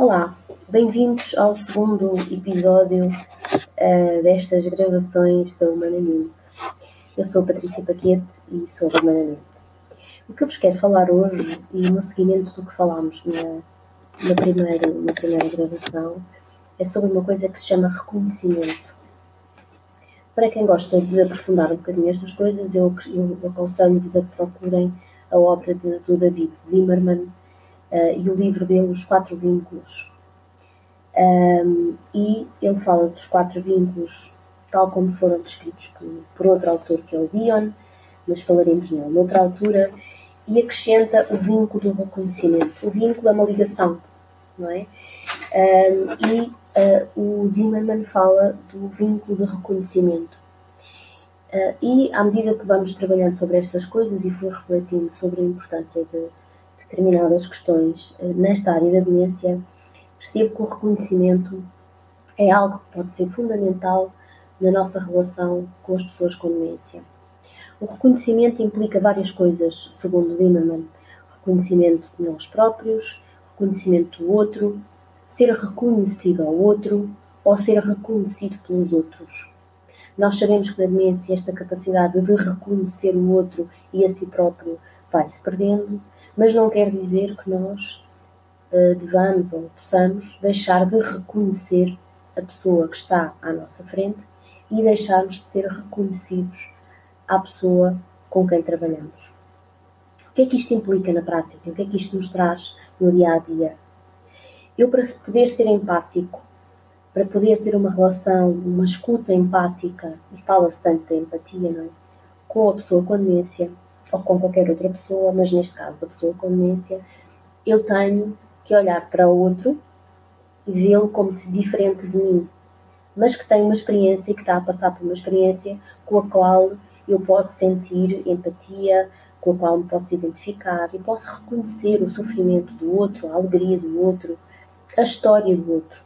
Olá, bem-vindos ao segundo episódio uh, destas gravações da Humanamente. Eu sou Patrícia Paquete e sou da Humanamente. O que eu vos quero falar hoje, e no seguimento do que falámos na, na, primeira, na primeira gravação, é sobre uma coisa que se chama reconhecimento. Para quem gosta de aprofundar um bocadinho estas coisas, eu, eu aconselho-vos a procurem a obra de, do David Zimmerman e o livro dele, Os Quatro Vínculos. Um, e ele fala dos quatro vínculos tal como foram descritos por, por outro autor, que é o Dion, mas falaremos nele noutra altura, e acrescenta o vínculo do reconhecimento. O vínculo é uma ligação, não é? Um, e uh, o Zimmerman fala do vínculo de reconhecimento. Uh, e à medida que vamos trabalhando sobre estas coisas e fui refletindo sobre a importância de determinadas questões uh, nesta área da demência, percebo que o reconhecimento é algo que pode ser fundamental na nossa relação com as pessoas com demência. O reconhecimento implica várias coisas, segundo Zimmerman: reconhecimento de nós próprios, reconhecimento do outro, ser reconhecido ao outro ou ser reconhecido pelos outros. Nós sabemos que na demência esta capacidade de reconhecer o outro e a si próprio vai se perdendo, mas não quer dizer que nós uh, devamos ou possamos deixar de reconhecer a pessoa que está à nossa frente e deixarmos de ser reconhecidos à pessoa com quem trabalhamos. O que é que isto implica na prática? O que é que isto nos traz no dia a dia? Eu, para poder ser empático, para poder ter uma relação, uma escuta empática, e fala-se tanto da empatia, não é? Com a pessoa com demência, ou com qualquer outra pessoa, mas neste caso a pessoa com demência, eu tenho que olhar para o outro e vê-lo como diferente de mim, mas que tem uma experiência que está a passar por uma experiência com a qual eu posso sentir empatia, com a qual me posso identificar e posso reconhecer o sofrimento do outro, a alegria do outro, a história do outro.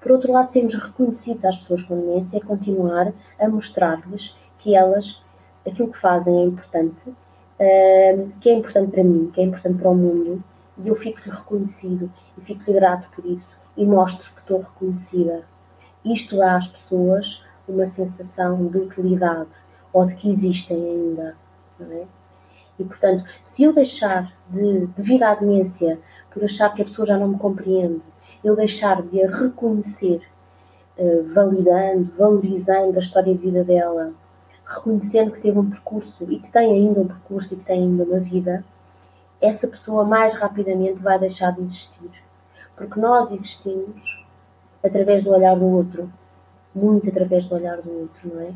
Por outro lado, sermos reconhecidos às pessoas com demência é continuar a mostrar-lhes que elas, aquilo que fazem é importante, eh, que é importante para mim, que é importante para o mundo, e eu fico-lhe reconhecido e fico-lhe grato por isso e mostro que estou reconhecida. Isto dá às pessoas uma sensação de utilidade ou de que existem ainda. É? E, portanto, se eu deixar de, devido à demência, por achar que a pessoa já não me compreende, eu deixar de a reconhecer, eh, validando, valorizando a história de vida dela, reconhecendo que teve um percurso e que tem ainda um percurso e que tem ainda uma vida, essa pessoa mais rapidamente vai deixar de existir. Porque nós existimos através do olhar do outro, muito através do olhar do outro, não é?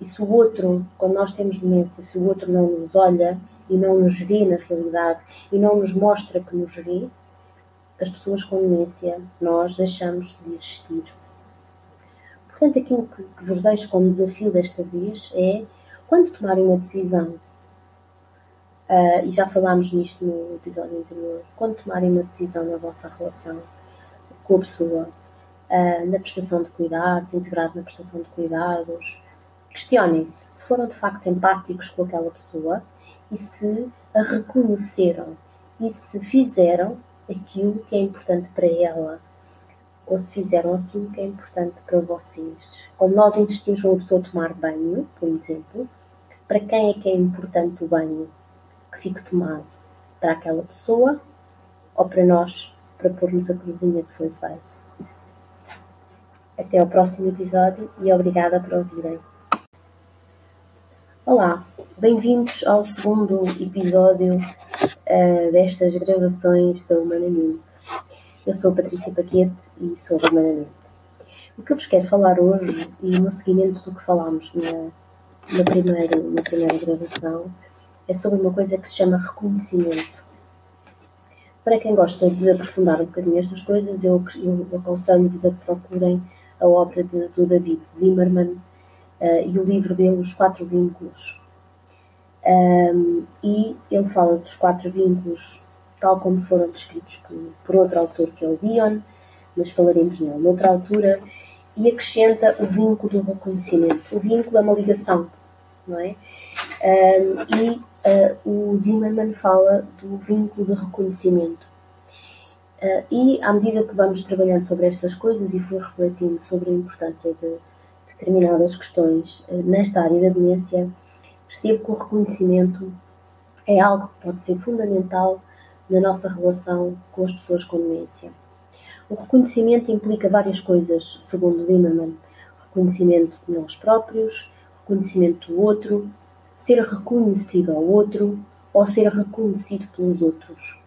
E se o outro, quando nós temos demência, se o outro não nos olha e não nos vê na realidade e não nos mostra que nos vê, as pessoas com demência, nós deixamos de existir. Portanto, aquilo que, que vos deixo como desafio desta vez é, quando tomarem uma decisão, uh, e já falámos nisto no episódio anterior, quando tomarem uma decisão na vossa relação com a pessoa, uh, na prestação de cuidados, integrado na prestação de cuidados, questionem-se se foram de facto empáticos com aquela pessoa e se a reconheceram e se fizeram aquilo que é importante para ela ou se fizeram aquilo que é importante para vocês. Quando nós insistimos uma pessoa tomar banho, por exemplo, para quem é que é importante o banho que fique tomado? Para aquela pessoa ou para nós, para pormos a cruzinha que foi feito? Até ao próximo episódio e obrigada por ouvirem. Olá, bem-vindos ao segundo episódio uh, destas gravações da Humanamente. Eu sou Patrícia Paquete e sou da Humanamente. O que eu vos quero falar hoje, e no seguimento do que falámos na, na, primeira, na primeira gravação, é sobre uma coisa que se chama reconhecimento. Para quem gosta de aprofundar um bocadinho estas coisas, eu, eu aconselho-vos a procurem a obra de, do David Zimmerman uh, e o livro dele, Os Quatro Vínculos. Um, e ele fala dos quatro vínculos tal como foram descritos por, outro autor, que é o Dion, mas falaremos nele noutra altura, e acrescenta o vínculo do reconhecimento. O vínculo é uma ligação, não é? Um, e uh, o Zimmerman fala do vínculo de reconhecimento. Uh, e à medida que vamos trabalhando sobre estas coisas e fui refletindo sobre a importância de determinadas questões uh, nesta área da demência, percebo que o reconhecimento é algo que pode ser fundamental na nossa relação com as pessoas com demência. O reconhecimento implica várias coisas, segundo Zimmermann: reconhecimento de nós próprios, reconhecimento do outro, ser reconhecido ao outro ou ser reconhecido pelos outros.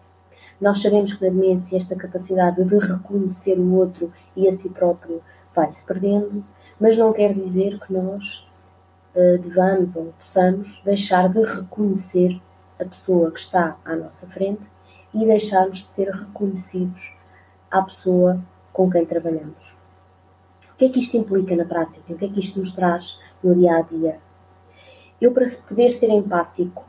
Nós sabemos que na demência esta capacidade de reconhecer o outro e a si próprio vai se perdendo, mas não quer dizer que nós uh, devamos ou possamos deixar de reconhecer a pessoa que está à nossa frente e deixarmos de ser reconhecidos à pessoa com quem trabalhamos. O que é que isto implica na prática? O que é que isto nos traz no dia a dia? Eu, para poder ser empático,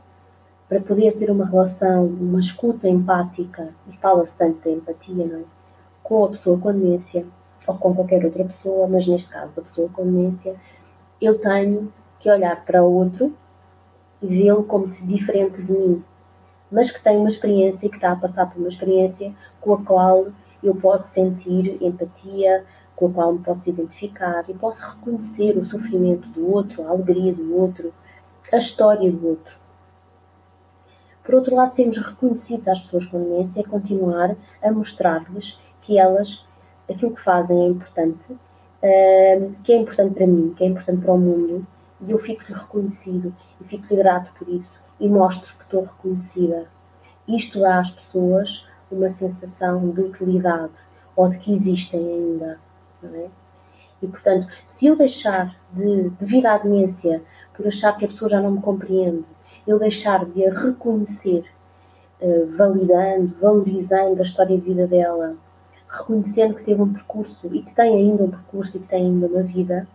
para poder ter uma relação, uma escuta empática, e fala-se tanto da empatia, não é? Com a pessoa com demência, ou com qualquer outra pessoa, mas neste caso a pessoa com demência, eu tenho que olhar para o outro e vê-lo como diferente de mim, mas que tem uma experiência, que está a passar por uma experiência com a qual eu posso sentir empatia, com a qual me posso identificar e posso reconhecer o sofrimento do outro, a alegria do outro, a história do outro. Por outro lado, sermos reconhecidos às pessoas com demência é continuar a mostrar-lhes que elas, aquilo que fazem é importante, uh, que é importante para mim, que é importante para o mundo, e eu fico-lhe reconhecido e fico-lhe grato por isso e mostro que estou reconhecida. Isto dá às pessoas uma sensação de utilidade ou de que existem ainda. É? E portanto, se eu deixar de, devido à demência, por achar que a pessoa já não me compreende, eu deixar de a reconhecer, uh, validando, valorizando a história de vida dela, reconhecendo que teve um percurso e que tem ainda um percurso e que tem ainda uma vida,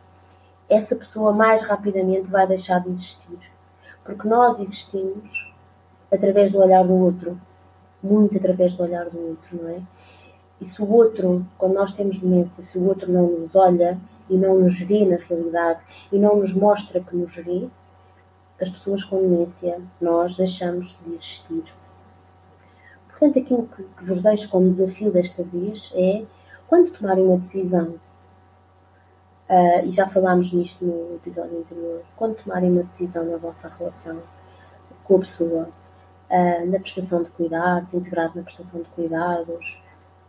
essa pessoa mais rapidamente vai deixar de existir. Porque nós existimos através do olhar do outro, muito através do olhar do outro, não é? E se o outro, quando nós temos demência, se o outro não nos olha e não nos vê na realidade e não nos mostra que nos vê, as pessoas com demência, nós deixamos de existir. Portanto, aquilo que, que vos deixo como desafio desta vez é, quando tomarem uma decisão, uh, e já falámos nisto no episódio anterior, quando tomarem uma decisão na vossa relação com a pessoa, uh, na prestação de cuidados, integrado na prestação de cuidados,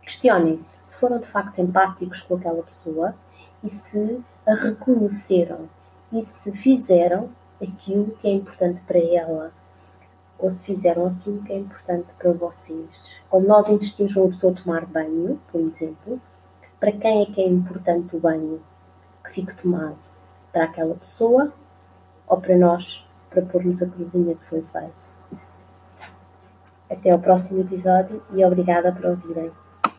questionem-se se foram de facto empáticos com aquela pessoa e se a reconheceram e se fizeram aquilo que é importante para ela ou se fizeram aquilo que é importante para vocês. Quando nós insistimos uma pessoa tomar banho, por exemplo, para quem é que é importante o banho que fique tomado? Para aquela pessoa ou para nós, para pormos a cruzinha que foi feito? Até ao próximo episódio e obrigada por ouvirem.